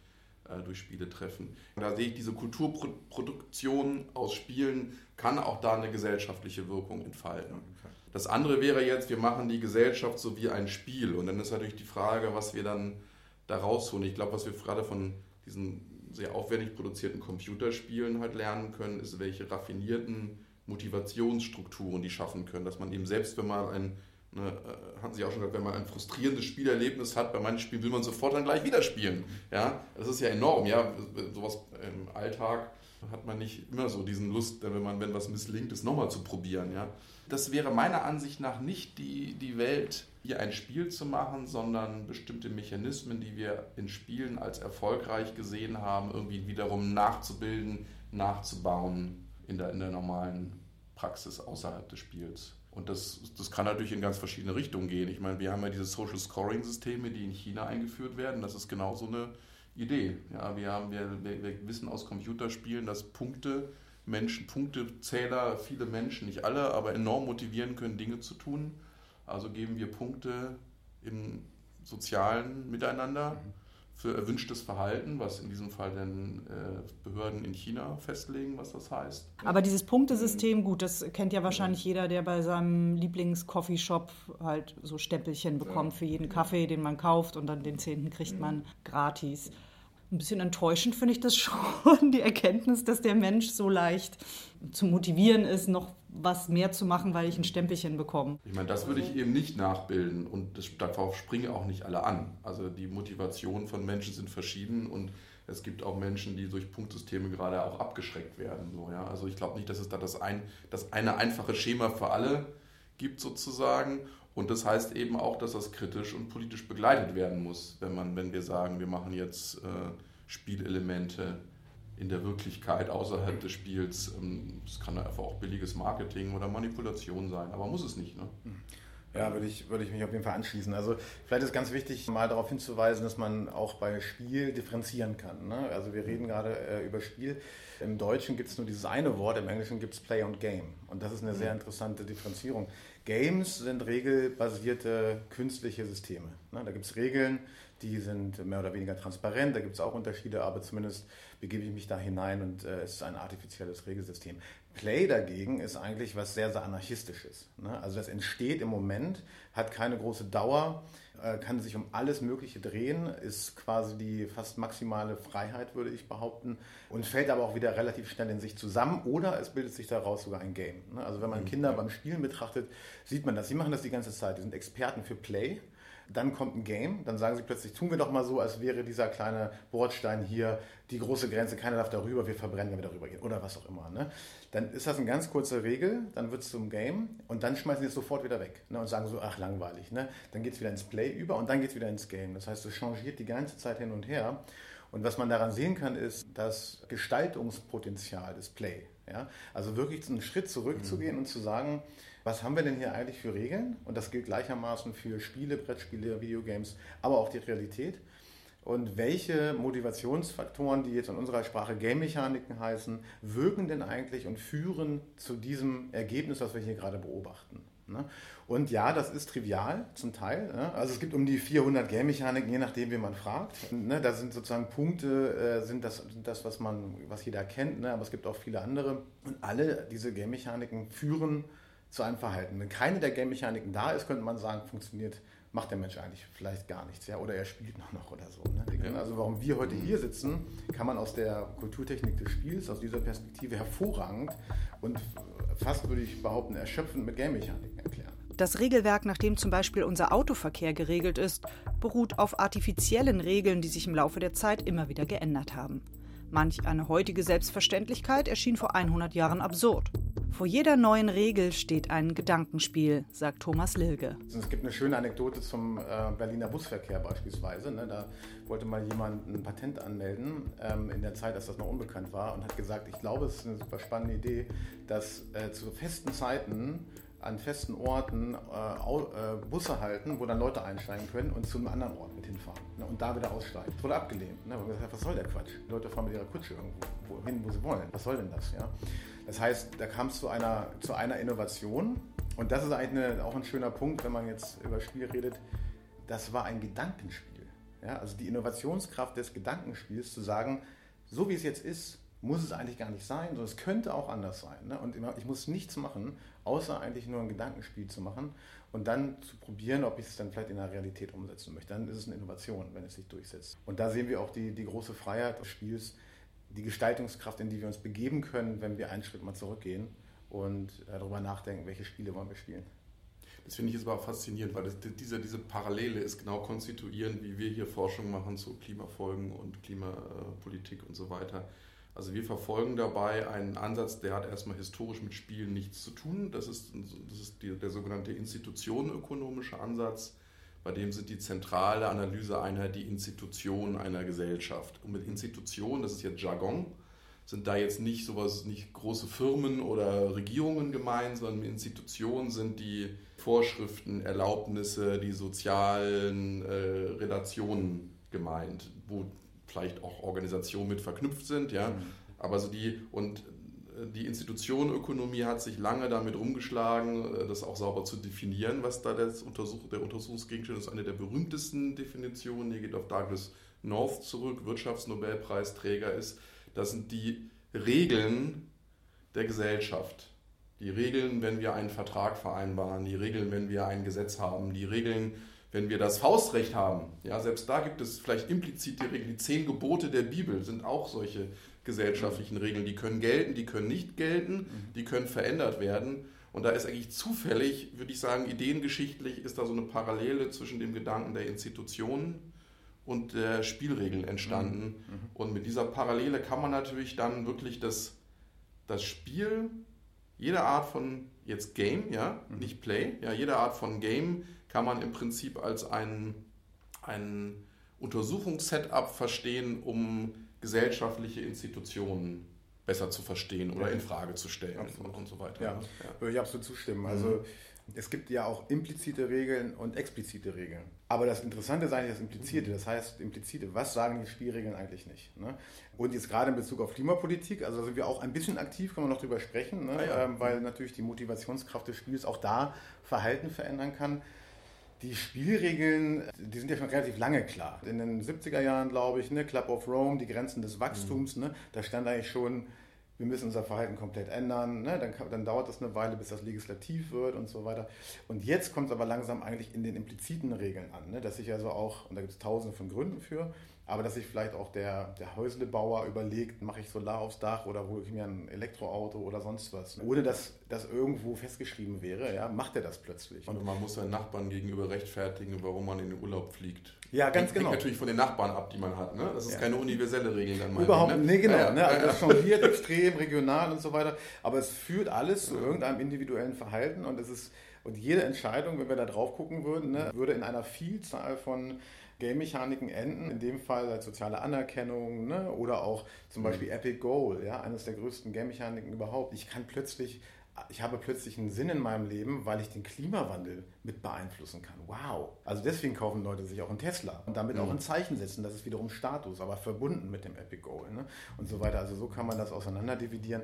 äh, durch Spiele treffen. Und da sehe ich diese Kulturproduktion aus Spielen kann auch da eine gesellschaftliche Wirkung entfalten. Das andere wäre jetzt, wir machen die Gesellschaft so wie ein Spiel. Und dann ist natürlich die Frage, was wir dann da rausholen. Ich glaube, was wir gerade von diesen sehr aufwendig produzierten Computerspielen halt lernen können, ist, welche raffinierten Motivationsstrukturen die schaffen können. Dass man eben selbst, wenn man ein, ne, äh, hatten Sie auch schon gesagt, wenn man ein frustrierendes Spielerlebnis hat, bei manchen Spielen will man sofort dann gleich wieder spielen. Ja, das ist ja enorm. Ja, sowas im Alltag hat man nicht immer so diesen Lust, wenn man, wenn was misslingt, es nochmal zu probieren. Ja, das wäre meiner Ansicht nach nicht die, die Welt, hier ein Spiel zu machen, sondern bestimmte Mechanismen, die wir in Spielen als erfolgreich gesehen haben, irgendwie wiederum nachzubilden, nachzubauen in der, in der normalen Praxis außerhalb des Spiels. Und das, das kann natürlich in ganz verschiedene Richtungen gehen. Ich meine, wir haben ja diese Social Scoring-Systeme, die in China eingeführt werden. Das ist genau so eine Idee. Ja, wir, haben, wir, wir wissen aus Computerspielen, dass Punkte Menschen, Punktezähler, viele Menschen, nicht alle, aber enorm motivieren können, Dinge zu tun. Also geben wir Punkte im sozialen Miteinander für erwünschtes Verhalten, was in diesem Fall dann äh, Behörden in China festlegen, was das heißt. Aber dieses Punktesystem, gut, das kennt ja wahrscheinlich jeder, der bei seinem Lieblings-Coffeeshop halt so Stempelchen bekommt ja. für jeden Kaffee, den man kauft und dann den zehnten kriegt man gratis. Ein bisschen enttäuschend finde ich das schon, die Erkenntnis, dass der Mensch so leicht zu motivieren ist, noch was mehr zu machen, weil ich ein Stempelchen bekomme. Ich meine, das würde ich eben nicht nachbilden und das, darauf springen auch nicht alle an. Also die Motivationen von Menschen sind verschieden und es gibt auch Menschen, die durch Punktsysteme gerade auch abgeschreckt werden. So, ja? Also ich glaube nicht, dass es da das, ein, das eine einfache Schema für alle gibt sozusagen und das heißt eben auch, dass das kritisch und politisch begleitet werden muss, wenn, man, wenn wir sagen, wir machen jetzt äh, Spielelemente in der Wirklichkeit außerhalb des Spiels. Ähm, das kann einfach auch billiges Marketing oder Manipulation sein, aber muss es nicht. Ne? Ja, würde ich, würde ich mich auf jeden Fall anschließen. Also vielleicht ist ganz wichtig, mal darauf hinzuweisen, dass man auch bei Spiel differenzieren kann. Ne? Also wir reden gerade äh, über Spiel. Im Deutschen gibt es nur dieses eine Wort, im Englischen gibt es Play und Game. Und das ist eine sehr interessante Differenzierung. Games sind regelbasierte künstliche Systeme. Ne? Da gibt es Regeln, die sind mehr oder weniger transparent, da gibt es auch Unterschiede, aber zumindest begebe ich mich da hinein und äh, es ist ein artifizielles Regelsystem. Play dagegen ist eigentlich was sehr, sehr anarchistisches. Ne? Also das entsteht im Moment, hat keine große Dauer, äh, kann sich um alles Mögliche drehen, ist quasi die fast maximale Freiheit, würde ich behaupten, und fällt aber auch wieder relativ schnell in sich zusammen oder es bildet sich daraus sogar ein Game. Ne? Also wenn man mhm. Kinder beim Spielen betrachtet, sieht man das. Sie machen das die ganze Zeit, die sind Experten für Play. Dann kommt ein Game, dann sagen sie plötzlich, tun wir doch mal so, als wäre dieser kleine Bordstein hier die große Grenze, keiner darf darüber, wir verbrennen, wenn wir darüber gehen oder was auch immer. Ne? Dann ist das eine ganz kurze Regel, dann wird es zum Game und dann schmeißen sie es sofort wieder weg ne? und sagen so, ach langweilig. Ne? Dann geht es wieder ins Play über und dann geht es wieder ins Game. Das heißt, es changiert die ganze Zeit hin und her. Und was man daran sehen kann, ist das Gestaltungspotenzial des Play. Ja? Also wirklich einen Schritt zurückzugehen mhm. und zu sagen, was haben wir denn hier eigentlich für Regeln? Und das gilt gleichermaßen für Spiele, Brettspiele, Videogames, aber auch die Realität. Und welche Motivationsfaktoren, die jetzt in unserer Sprache Game-Mechaniken heißen, wirken denn eigentlich und führen zu diesem Ergebnis, was wir hier gerade beobachten? Ne? Und ja, das ist trivial zum Teil. Ne? Also es gibt um die 400 Game-Mechaniken, je nachdem, wie man fragt. Ne? Da sind sozusagen Punkte, äh, sind das, sind das was, man, was jeder kennt, aber es gibt auch viele andere. Und alle diese Game-Mechaniken führen zu einem Verhalten. Wenn keine der Game-Mechaniken da ist, könnte man sagen, funktioniert, macht der Mensch eigentlich vielleicht gar nichts, ja, oder er spielt noch, noch oder so. Ne? Also warum wir heute hier sitzen, kann man aus der Kulturtechnik des Spiels, aus dieser Perspektive hervorragend und fast würde ich behaupten, erschöpfend mit Game-Mechaniken erklären. Das Regelwerk, nach dem zum Beispiel unser Autoverkehr geregelt ist, beruht auf artifiziellen Regeln, die sich im Laufe der Zeit immer wieder geändert haben. Manch eine heutige Selbstverständlichkeit erschien vor 100 Jahren absurd. Vor jeder neuen Regel steht ein Gedankenspiel, sagt Thomas Lilge. Es gibt eine schöne Anekdote zum äh, Berliner Busverkehr beispielsweise. Ne? Da wollte mal jemand ein Patent anmelden, ähm, in der Zeit, als das noch unbekannt war, und hat gesagt, ich glaube, es ist eine super spannende Idee, dass äh, zu festen Zeiten an festen Orten äh, Busse halten, wo dann Leute einsteigen können und zu einem anderen Ort mit hinfahren ne, und da wieder aussteigen. Das wurde abgelehnt. Ne, gesagt, was soll der Quatsch? Die Leute fahren mit ihrer Kutsche irgendwo hin, wo sie wollen. Was soll denn das? Ja? Das heißt, da kam es zu einer, zu einer Innovation und das ist eigentlich eine, auch ein schöner Punkt, wenn man jetzt über Spiel redet. Das war ein Gedankenspiel. Ja? Also die Innovationskraft des Gedankenspiels zu sagen, so wie es jetzt ist, muss es eigentlich gar nicht sein, sondern es könnte auch anders sein. Ne? Und ich muss nichts machen, außer eigentlich nur ein Gedankenspiel zu machen und dann zu probieren, ob ich es dann vielleicht in der Realität umsetzen möchte. Dann ist es eine Innovation, wenn es sich durchsetzt. Und da sehen wir auch die, die große Freiheit des Spiels, die Gestaltungskraft, in die wir uns begeben können, wenn wir einen Schritt mal zurückgehen und äh, darüber nachdenken, welche Spiele wollen wir spielen. Das finde ich jetzt aber faszinierend, weil das, diese, diese Parallele ist genau konstituierend, wie wir hier Forschung machen zu Klimafolgen und Klimapolitik und so weiter. Also wir verfolgen dabei einen Ansatz, der hat erstmal historisch mit Spielen nichts zu tun. Das ist, das ist die, der sogenannte institutionenökonomische Ansatz, bei dem sind die zentrale Analyseeinheit die Institutionen einer Gesellschaft. Und mit Institutionen, das ist jetzt Jargon, sind da jetzt nicht sowas, nicht große Firmen oder Regierungen gemeint, sondern mit Institutionen sind die Vorschriften, Erlaubnisse, die sozialen äh, Relationen gemeint, wo vielleicht auch Organisationen mit verknüpft sind, ja. Mhm. Aber so die und äh, die Institutionenökonomie hat sich lange damit rumgeschlagen, äh, das auch sauber zu definieren, was da das Untersuch der Untersuchungsgegenstand ist. Eine der berühmtesten Definitionen, die geht auf Douglas North zurück, Wirtschaftsnobelpreisträger ist. Das sind die Regeln der Gesellschaft. Die Regeln, wenn wir einen Vertrag vereinbaren, die Regeln, wenn wir ein Gesetz haben, die Regeln, wenn wir das Faustrecht haben, ja, selbst da gibt es vielleicht implizite Regeln. Die zehn Gebote der Bibel sind auch solche gesellschaftlichen Regeln. Die können gelten, die können nicht gelten, die können verändert werden. Und da ist eigentlich zufällig, würde ich sagen, ideengeschichtlich ist da so eine Parallele zwischen dem Gedanken der Institutionen und der Spielregeln entstanden. Mhm. mhm. Und mit dieser Parallele kann man natürlich dann wirklich das, das Spiel, jede Art von jetzt Game, ja, mhm. nicht Play, ja, jede Art von Game kann man im Prinzip als ein, ein Untersuchungssetup verstehen, um gesellschaftliche Institutionen besser zu verstehen oder in Frage zu stellen absolut. und so weiter. Ja, ja. Würde ich absolut zustimmen. Also mhm. es gibt ja auch implizite Regeln und explizite Regeln. Aber das Interessante ist eigentlich das Implizite. Das heißt, implizite, was sagen die Spielregeln eigentlich nicht? Ne? Und jetzt gerade in Bezug auf Klimapolitik, also da sind wir auch ein bisschen aktiv, kann man noch drüber sprechen, ne? ah, ja. ähm, weil natürlich die Motivationskraft des Spiels auch da Verhalten verändern kann. Die Spielregeln, die sind ja schon relativ lange klar. In den 70er Jahren, glaube ich, ne, Club of Rome, die Grenzen des Wachstums, mhm. ne, da stand eigentlich schon, wir müssen unser Verhalten komplett ändern. Ne, dann, dann dauert das eine Weile, bis das legislativ wird und so weiter. Und jetzt kommt es aber langsam eigentlich in den impliziten Regeln an, ne, dass sich also auch, und da gibt es tausende von Gründen für, aber dass sich vielleicht auch der, der Häuslebauer überlegt, mache ich Solar aufs Dach oder hole ich mir ein Elektroauto oder sonst was. Ohne dass das irgendwo festgeschrieben wäre, ja, macht er das plötzlich. Und man muss seinen Nachbarn gegenüber rechtfertigen, warum man in den Urlaub fliegt. Ja, ganz Hängt genau. Hängt natürlich von den Nachbarn ab, die man hat. Ne? Das ist ja. keine universelle Regel dann mal. Überhaupt, ne? nee, genau. Ja, ja. Ne? Also das jongliert extrem, regional und so weiter. Aber es führt alles zu irgendeinem individuellen Verhalten und es ist und jede Entscheidung, wenn wir da drauf gucken würden, ne, würde in einer Vielzahl von Game-Mechaniken enden, in dem Fall als soziale Anerkennung ne? oder auch zum mhm. Beispiel Epic Goal, ja, eines der größten Game-Mechaniken überhaupt. Ich kann plötzlich ich habe plötzlich einen Sinn in meinem Leben, weil ich den Klimawandel mit beeinflussen kann. Wow. Also deswegen kaufen Leute sich auch einen Tesla und damit mhm. auch ein Zeichen setzen. Das ist wiederum Status, aber verbunden mit dem Epic Goal ne? und so weiter. Also so kann man das auseinanderdividieren.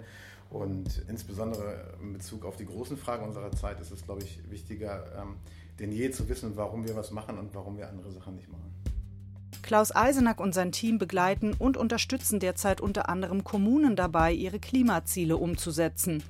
Und insbesondere in Bezug auf die großen Fragen unserer Zeit ist es, glaube ich, wichtiger, ähm, denn je zu wissen, warum wir was machen und warum wir andere Sachen nicht machen. Klaus Eisenack und sein Team begleiten und unterstützen derzeit unter anderem Kommunen dabei, ihre Klimaziele umzusetzen.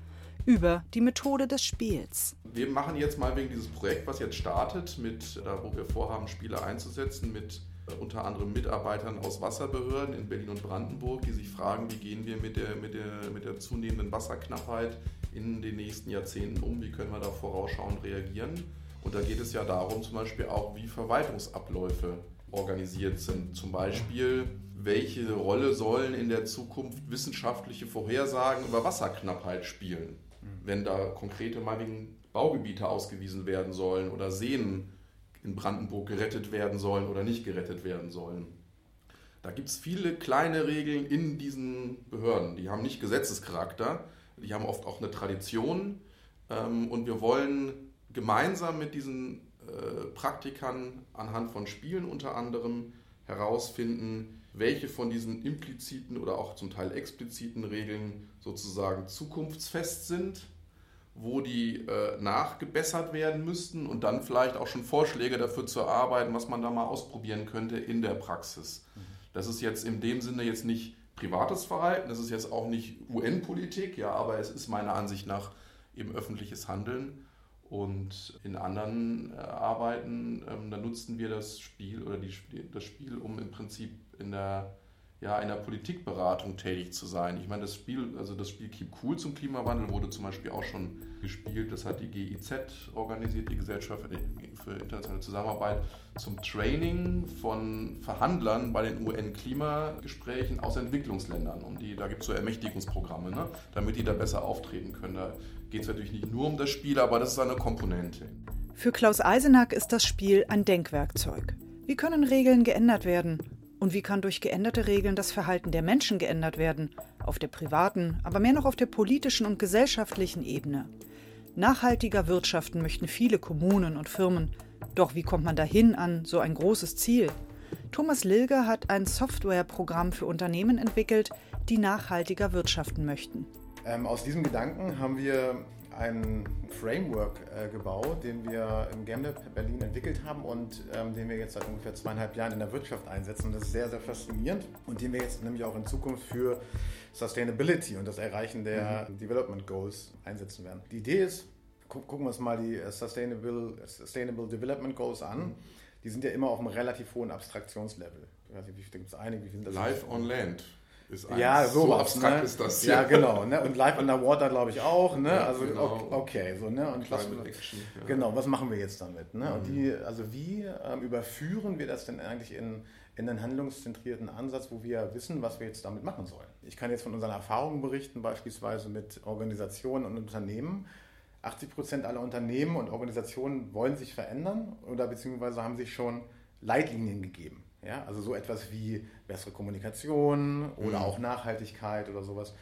Über die Methode des Spiels. Wir machen jetzt mal wegen dieses Projekt, was jetzt startet, mit, da wo wir vorhaben, Spiele einzusetzen, mit äh, unter anderem Mitarbeitern aus Wasserbehörden in Berlin und Brandenburg, die sich fragen, wie gehen wir mit der, mit der, mit der zunehmenden Wasserknappheit in den nächsten Jahrzehnten um, wie können wir da vorausschauend reagieren. Und da geht es ja darum, zum Beispiel auch, wie Verwaltungsabläufe organisiert sind. Zum Beispiel, welche Rolle sollen in der Zukunft wissenschaftliche Vorhersagen über Wasserknappheit spielen, wenn da konkrete meinetwegen Baugebiete ausgewiesen werden sollen oder Seen in Brandenburg gerettet werden sollen oder nicht gerettet werden sollen. Da gibt es viele kleine Regeln in diesen Behörden. Die haben nicht Gesetzescharakter, die haben oft auch eine Tradition Ähm, und wir wollen gemeinsam mit diesen äh, Praktikern anhand von Spielen unter anderem herausfinden, welche von diesen impliziten oder auch zum Teil expliziten Regeln sozusagen zukunftsfest sind, wo die äh, nachgebessert werden müssten und dann vielleicht auch schon Vorschläge dafür zu erarbeiten, was man da mal ausprobieren könnte in der Praxis. Mhm. Das ist jetzt in dem Sinne jetzt nicht privates Verhalten, das ist jetzt auch nicht UN-Politik, ja, aber es ist meiner Ansicht nach eben öffentliches Handeln. Und in anderen äh, Arbeiten, ähm, da nutzten wir das Spiel oder die, das Spiel, um im Prinzip in der ja, in der Politikberatung tätig zu sein. Ich meine, das Spiel, also das Spiel Keep Cool zum Klimawandel wurde zum Beispiel auch schon gespielt. Das hat die GIZ organisiert, die Gesellschaft für internationale Zusammenarbeit, zum Training von Verhandlern bei den UN-Klimagesprächen aus Entwicklungsländern. Und die, da gibt es so Ermächtigungsprogramme, ne? damit die da besser auftreten können. Da geht es natürlich nicht nur um das Spiel, aber das ist eine Komponente. Für Klaus Eisenack ist das Spiel ein Denkwerkzeug. Wie können Regeln geändert werden? Und wie kann durch geänderte Regeln das Verhalten der Menschen geändert werden? Auf der privaten, aber mehr noch auf der politischen und gesellschaftlichen Ebene. Nachhaltiger wirtschaften möchten viele Kommunen und Firmen. Doch wie kommt man dahin an so ein großes Ziel? Thomas Lilger hat ein Softwareprogramm für Unternehmen entwickelt, die nachhaltiger wirtschaften möchten. Ähm, aus diesem Gedanken haben wir ein Framework äh, gebaut, den wir im GameLab Berlin entwickelt haben und ähm, den wir jetzt seit ungefähr zweieinhalb Jahren in der Wirtschaft einsetzen. Und das ist sehr, sehr faszinierend und den wir jetzt nämlich auch in Zukunft für Sustainability und das Erreichen der mhm. Development Goals einsetzen werden. Die Idee ist, gu gucken wir uns mal die äh, Sustainable, Sustainable Development Goals an. Mhm. Die sind ja immer auf einem relativ hohen Abstraktionslevel. Ich weiß nicht, wie gibt es einige? Life on Land ist eins. Ja, sowas, so abstrakt ne? ist das. Ja, ja genau. Ne? Und Live Underwater glaube ich auch. Ne? Ja, also genau. okay, so ne. Und was, Action, ja. genau, was machen wir jetzt damit? Ne? Mhm. Und die, also wie ähm, überführen wir das denn eigentlich in in einen handlungszentrierten Ansatz, wo wir wissen, was wir jetzt damit machen sollen. Ich kann jetzt von unseren Erfahrungen berichten, beispielsweise mit Organisationen und Unternehmen. 80 Prozent aller Unternehmen und Organisationen wollen sich verändern oder beziehungsweise haben sich schon Leitlinien gegeben. Ja, also so etwas wie bessere Kommunikation oder mhm. auch Nachhaltigkeit oder sowas.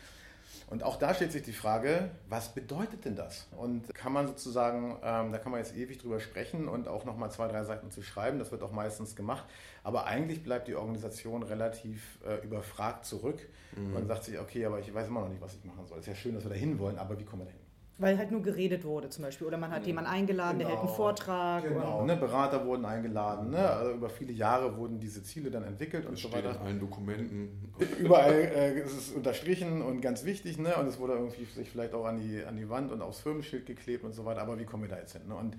Und auch da stellt sich die Frage, was bedeutet denn das? Und kann man sozusagen, ähm, da kann man jetzt ewig drüber sprechen und auch nochmal zwei, drei Seiten zu schreiben, das wird auch meistens gemacht. Aber eigentlich bleibt die Organisation relativ äh, überfragt zurück mhm. und sagt sich, okay, aber ich weiß immer noch nicht, was ich machen soll. Es ist ja schön, dass wir da hin wollen, aber wie kommen wir da hin? Weil halt nur geredet wurde zum Beispiel. Oder man hat jemanden eingeladen, genau. der hält einen genau. Vortrag. Genau, ne, Berater wurden eingeladen. Ne? Also über viele Jahre wurden diese Ziele dann entwickelt das und so weiter. in allen Dokumenten. Überall äh, ist es unterstrichen und ganz wichtig. Ne? Und es wurde irgendwie sich vielleicht auch an die, an die Wand und aufs Firmenschild geklebt und so weiter. Aber wie kommen wir da jetzt hin? Ne? Und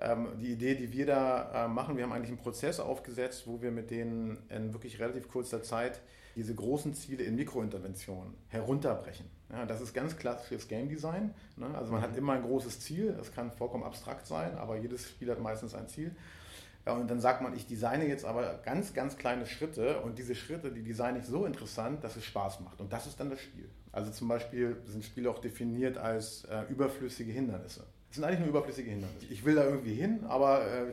ähm, die Idee, die wir da äh, machen, wir haben eigentlich einen Prozess aufgesetzt, wo wir mit denen in wirklich relativ kurzer Zeit diese großen Ziele in Mikrointerventionen herunterbrechen. Ja, das ist ganz klassisches Game Design. Ne? Also man mhm. hat immer ein großes Ziel, das kann vollkommen abstrakt sein, aber jedes Spiel hat meistens ein Ziel. Ja, und dann sagt man, ich designe jetzt aber ganz, ganz kleine Schritte und diese Schritte, die designe ich so interessant, dass es Spaß macht. Und das ist dann das Spiel. Also zum Beispiel sind Spiele auch definiert als äh, überflüssige Hindernisse. Das sind eigentlich nur überflüssige Hindernisse. Ich will da irgendwie hin, aber äh,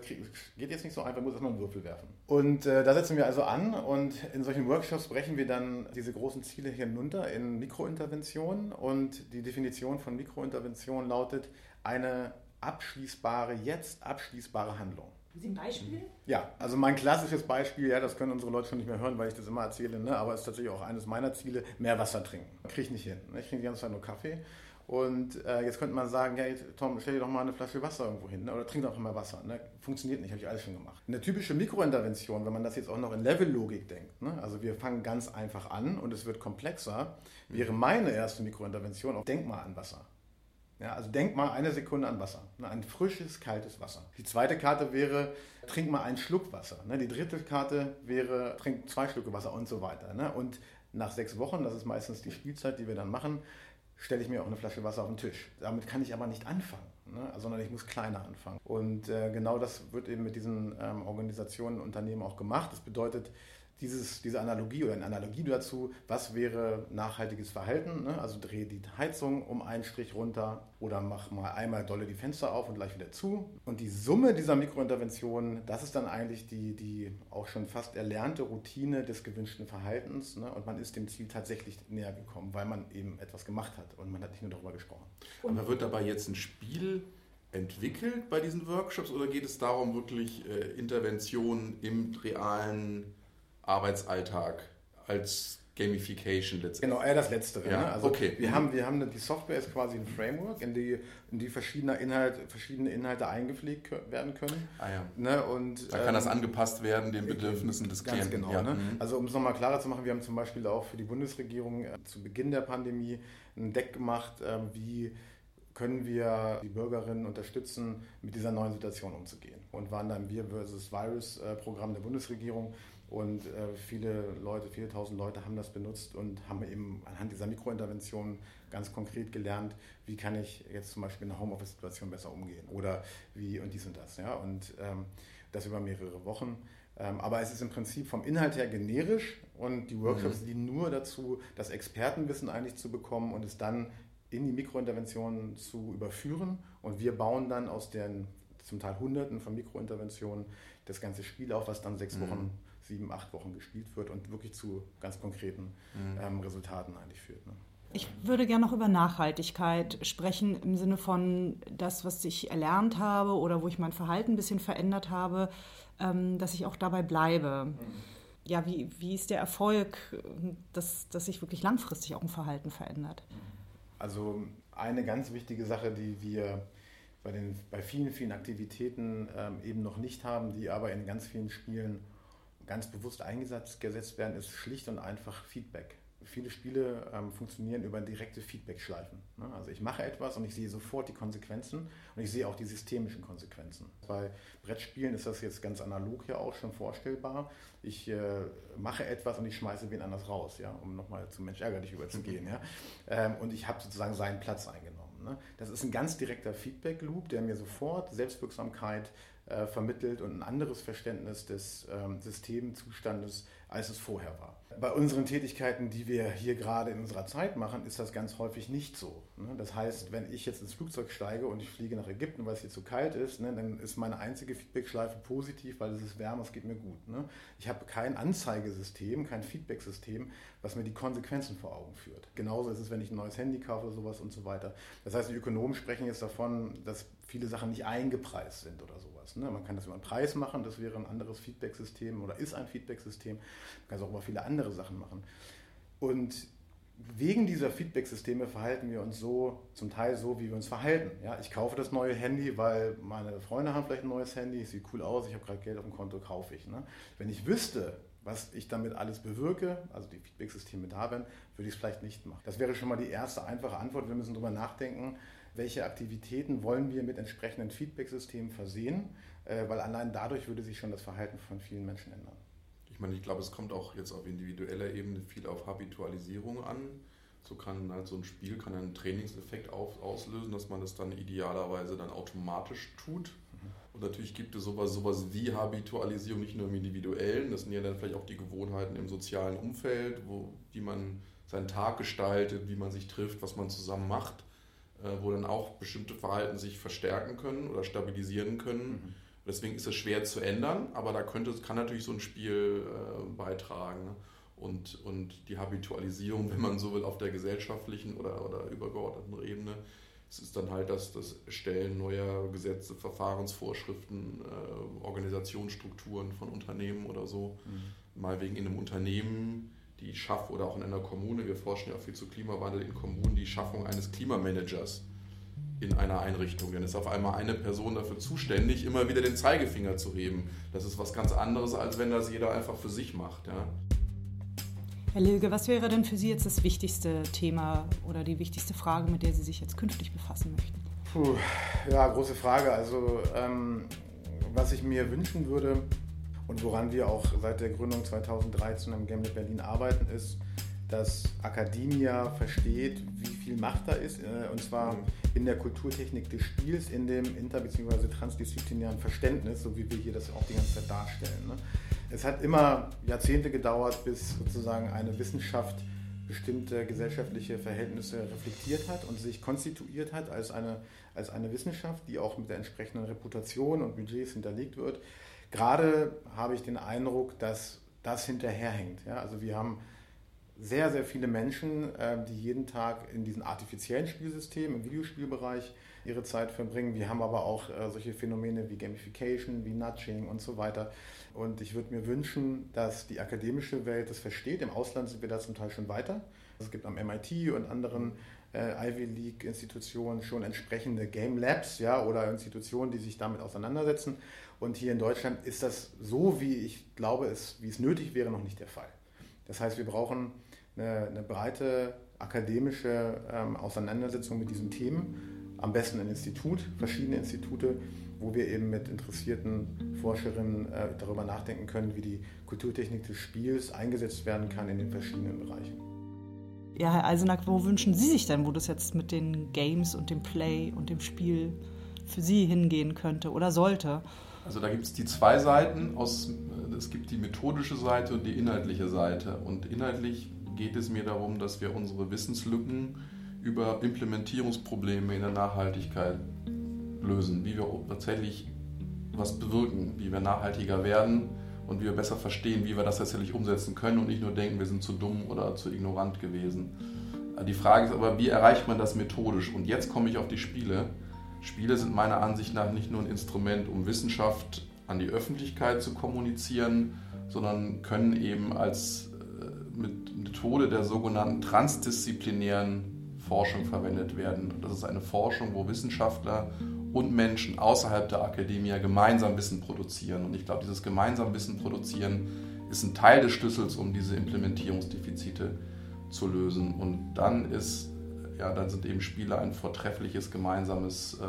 geht jetzt nicht so einfach, muss erstmal einen Würfel werfen. Und äh, da setzen wir also an und in solchen Workshops brechen wir dann diese großen Ziele hinunter in Mikrointerventionen und die Definition von Mikrointervention lautet eine abschließbare, jetzt abschließbare Handlung. Sie ein Beispiel? Ja, also mein klassisches Beispiel, ja, das können unsere Leute schon nicht mehr hören, weil ich das immer erzähle, ne, aber ist tatsächlich auch eines meiner Ziele, mehr Wasser trinken. Kriege ich nicht hin. Ne? Ich trinke die ganze Zeit nur Kaffee und äh, jetzt könnte man sagen, hey Tom, stell dir doch mal eine Flasche Wasser irgendwo hin ne? oder trink doch mal Wasser. Ne? Funktioniert nicht, habe ich alles schon gemacht. Eine typische Mikrointervention, wenn man das jetzt auch noch in Levellogik denkt, ne? also wir fangen ganz einfach an und es wird komplexer, wäre mhm. meine erste Mikrointervention auch, denk mal an Wasser. Ja, also denk mal eine Sekunde an Wasser. Ne? Ein frisches, kaltes Wasser. Die zweite Karte wäre, trink mal einen Schluck Wasser. Ne? Die dritte Karte wäre, trink zwei Schlucke Wasser und so weiter. Ne? Und nach sechs Wochen, das ist meistens die Spielzeit, die wir dann machen, stelle ich mir auch eine Flasche Wasser auf den Tisch. Damit kann ich aber nicht anfangen, ne? sondern ich muss kleiner anfangen. Und äh, genau das wird eben mit diesen ähm, Organisationen, Unternehmen auch gemacht. Das bedeutet, dieses, diese Analogie oder eine Analogie dazu, was wäre nachhaltiges Verhalten? Ne? Also drehe die Heizung um einen Strich runter oder mach mal einmal dolle die Fenster auf und gleich wieder zu. Und die Summe dieser Mikrointerventionen, das ist dann eigentlich die, die auch schon fast erlernte Routine des gewünschten Verhaltens. Ne? Und man ist dem Ziel tatsächlich näher gekommen, weil man eben etwas gemacht hat und man hat nicht nur darüber gesprochen. Und wird dabei jetzt ein Spiel entwickelt bei diesen Workshops oder geht es darum, wirklich äh, Interventionen im realen Arbeitsalltag als Gamification letztendlich. Genau, eher das Letztere. Ja? Ne? Also okay. wir, haben, wir haben die Software ist quasi ein Framework, in die, in die verschiedene, Inhalt, verschiedene Inhalte eingepflegt werden können. Ah, ja. ne? Und, da kann ähm, das angepasst werden den Bedürfnissen des Klienten. Genau, ja. ne? Mhm. Also um es nochmal klarer zu machen, wir haben zum Beispiel auch für die Bundesregierung äh, zu Beginn der Pandemie ein Deck gemacht, äh, wie können wir die Bürgerinnen unterstützen, mit dieser neuen Situation umzugehen. Und waren dann Wir versus Virus äh, der Bundesregierung und äh, viele Leute, viele tausend Leute haben das benutzt und haben eben anhand dieser Mikrointerventionen ganz konkret gelernt, wie kann ich jetzt zum Beispiel in einer Homeoffice-Situation besser umgehen oder wie und dies und das. Ja? Und ähm, das über mehrere Wochen. Ähm, aber es ist im Prinzip vom Inhalt her generisch und die Workshops mhm. dienen nur dazu, das Expertenwissen eigentlich zu bekommen und es dann in die Mikrointerventionen zu überführen. Und wir bauen dann aus den zum Teil Hunderten von Mikrointerventionen das ganze Spiel auf, was dann sechs mhm. Sieben, acht Wochen gespielt wird und wirklich zu ganz konkreten mhm. ähm, Resultaten eigentlich führt. Ne? Ich würde gerne noch über Nachhaltigkeit sprechen, im Sinne von das, was ich erlernt habe oder wo ich mein Verhalten ein bisschen verändert habe, ähm, dass ich auch dabei bleibe. Mhm. Ja, wie, wie ist der Erfolg, dass, dass sich wirklich langfristig auch ein Verhalten verändert? Also eine ganz wichtige Sache, die wir bei, den, bei vielen, vielen Aktivitäten ähm, eben noch nicht haben, die aber in ganz vielen Spielen ganz bewusst eingesetzt werden, ist schlicht und einfach Feedback. Viele Spiele ähm, funktionieren über direkte Feedback-Schleifen. Ne? Also ich mache etwas und ich sehe sofort die Konsequenzen und ich sehe auch die systemischen Konsequenzen. Bei Brettspielen ist das jetzt ganz analog ja auch schon vorstellbar. Ich äh, mache etwas und ich schmeiße wen anders raus, ja? um nochmal zum Mensch ärgerlich überzugehen. Ja? Ähm, und ich habe sozusagen seinen Platz eingenommen. Ne? Das ist ein ganz direkter Feedback-Loop, der mir sofort Selbstwirksamkeit äh, vermittelt und ein anderes Verständnis des ähm, Systemzustandes, als es vorher war. Bei unseren Tätigkeiten, die wir hier gerade in unserer Zeit machen, ist das ganz häufig nicht so. Ne? Das heißt, wenn ich jetzt ins Flugzeug steige und ich fliege nach Ägypten, weil es hier zu kalt ist, ne, dann ist meine einzige Feedbackschleife positiv, weil es ist wärmer, es geht mir gut. Ne? Ich habe kein Anzeigesystem, kein Feedbacksystem, was mir die Konsequenzen vor Augen führt. Genauso ist es, wenn ich ein neues Handy kaufe oder sowas und so weiter. Das heißt, die Ökonomen sprechen jetzt davon, dass viele Sachen nicht eingepreist sind oder sowas. Ne? Man kann das über einen Preis machen, das wäre ein anderes Feedbacksystem oder ist ein Feedbacksystem. Man kann es auch über viele andere Sachen machen. Und wegen dieser Feedbacksysteme verhalten wir uns so, zum Teil so, wie wir uns verhalten. Ja, ich kaufe das neue Handy, weil meine Freunde haben vielleicht ein neues Handy, es sieht cool aus, ich habe gerade Geld auf dem Konto, kaufe ich. Ne? Wenn ich wüsste, was ich damit alles bewirke, also die Feedbacksysteme da wären, würde ich es vielleicht nicht machen. Das wäre schon mal die erste einfache Antwort. Wir müssen darüber nachdenken, welche Aktivitäten wollen wir mit entsprechenden Feedbacksystemen versehen, äh, weil allein dadurch würde sich schon das Verhalten von vielen Menschen ändern. Ich meine, ich glaube, es kommt auch jetzt auf individueller Ebene viel auf Habitualisierung an. So kann halt so ein Spiel kann einen Trainingseffekt auf, auslösen, dass man das dann idealerweise dann automatisch tut. Mhm. Und natürlich gibt es sowas, sowas wie Habitualisierung nicht nur im individuellen, das sind ja dann vielleicht auch die Gewohnheiten im sozialen Umfeld, wo, wie man seinen Tag gestaltet, wie man sich trifft, was man zusammen macht. Äh, wo dann auch bestimmte Verhalten sich verstärken können oder stabilisieren können. Mhm. Deswegen ist es schwer zu ändern, aber da könnte, kann natürlich so ein Spiel äh, beitragen. Ne? Und, und die Habitualisierung, wenn man so will, auf der gesellschaftlichen oder, oder übergeordneten Ebene, es ist dann halt das, das Stellen neuer Gesetze, Verfahrensvorschriften, äh, Organisationsstrukturen von Unternehmen oder so. Mhm. Mal wegen in einem Unternehmen die Schaff oder auch in einer Kommune, wir forschen ja auch viel zu Klimawandel in Kommunen, die Schaffung eines Klimamanagers in einer Einrichtung. Dann ist auf einmal eine Person dafür zuständig, immer wieder den Zeigefinger zu heben. Das ist was ganz anderes, als wenn das jeder einfach für sich macht. Ja. Herr Lilge, was wäre denn für Sie jetzt das wichtigste Thema oder die wichtigste Frage, mit der Sie sich jetzt künftig befassen möchten? Puh, ja, große Frage. Also, ähm, was ich mir wünschen würde, und woran wir auch seit der Gründung 2013 im Gambit Berlin arbeiten, ist, dass Academia versteht, wie viel Macht da ist, äh, und zwar mhm. in der Kulturtechnik des Spiels, in dem inter- bzw. transdisziplinären Verständnis, so wie wir hier das auch die ganze Zeit darstellen. Ne? Es hat immer Jahrzehnte gedauert, bis sozusagen eine Wissenschaft bestimmte gesellschaftliche Verhältnisse reflektiert hat und sich konstituiert hat als eine, als eine Wissenschaft, die auch mit der entsprechenden Reputation und Budgets hinterlegt wird. Gerade habe ich den Eindruck, dass das hinterherhängt. Ja? Also wir haben sehr, sehr viele Menschen, ähm, die jeden Tag in diesen artifiziellen Spielsystemen, im Videospielbereich ihre Zeit verbringen. Wir haben aber auch äh, solche Phänomene wie Gamification, wie Nudging und so weiter. Und ich würde mir wünschen, dass die akademische Welt das versteht. Im Ausland sind wir da zum Teil schon weiter. Es gibt am MIT und anderen äh, Ivy League Institutionen schon entsprechende Game Labs ja, oder Institutionen, die sich damit auseinandersetzen. Und hier in Deutschland ist das so, wie ich glaube, es, wie es nötig wäre, noch nicht der Fall. Das heißt, wir brauchen eine, eine breite akademische ähm, Auseinandersetzung mit diesen Themen, am besten ein Institut, verschiedene Institute, wo wir eben mit interessierten Forscherinnen äh, darüber nachdenken können, wie die Kulturtechnik des Spiels eingesetzt werden kann in den verschiedenen Bereichen. Ja, Herr Eisenack, wo wünschen Sie sich denn, wo das jetzt mit den Games und dem Play und dem Spiel für Sie hingehen könnte oder sollte? Also da gibt es die zwei Seiten. Aus, es gibt die methodische Seite und die inhaltliche Seite. Und inhaltlich geht es mir darum, dass wir unsere Wissenslücken über Implementierungsprobleme in der Nachhaltigkeit lösen, wie wir tatsächlich was bewirken, wie wir nachhaltiger werden und wir besser verstehen, wie wir das tatsächlich umsetzen können und nicht nur denken, wir sind zu dumm oder zu ignorant gewesen. Die Frage ist aber, wie erreicht man das methodisch? Und jetzt komme ich auf die Spiele. Spiele sind meiner Ansicht nach nicht nur ein Instrument, um Wissenschaft an die Öffentlichkeit zu kommunizieren, sondern können eben als äh, Methode der sogenannten transdisziplinären Forschung verwendet werden. das ist eine Forschung, wo Wissenschaftler und Menschen außerhalb der Akademie gemeinsam Wissen produzieren. Und ich glaube, dieses gemeinsam Wissen produzieren ist ein Teil des Schlüssels, um diese Implementierungsdefizite zu lösen. Und dann ist, ja, dann sind eben Spiele ein vortreffliches gemeinsames äh,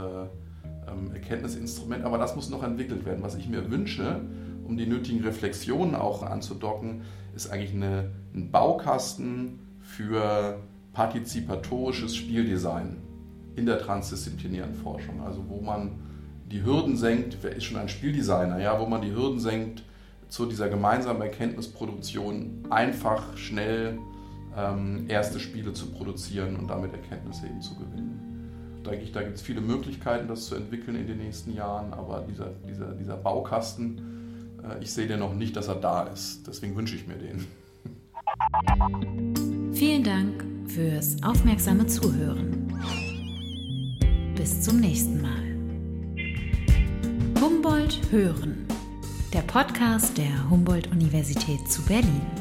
ähm, Erkenntnisinstrument. Aber das muss noch entwickelt werden. Was ich mir wünsche, um die nötigen Reflexionen auch anzudocken, ist eigentlich eine, ein Baukasten für partizipatorisches Spieldesign in der transdisziplinären Forschung. Also wo man die Hürden senkt, wer ist schon ein Spieldesigner, ja, wo man die Hürden senkt zu dieser gemeinsamen Erkenntnisproduktion, einfach schnell ähm, erste Spiele zu produzieren und damit Erkenntnisse eben zu gewinnen. Da, da gibt es viele Möglichkeiten, das zu entwickeln in den nächsten Jahren, aber dieser, dieser, dieser Baukasten, äh, ich sehe den noch nicht, dass er da ist. Deswegen wünsche ich mir den. Vielen Dank fürs aufmerksame Zuhören. Bis zum nächsten Mal. Humboldt Hören, der Podcast der Humboldt-Universität zu Berlin.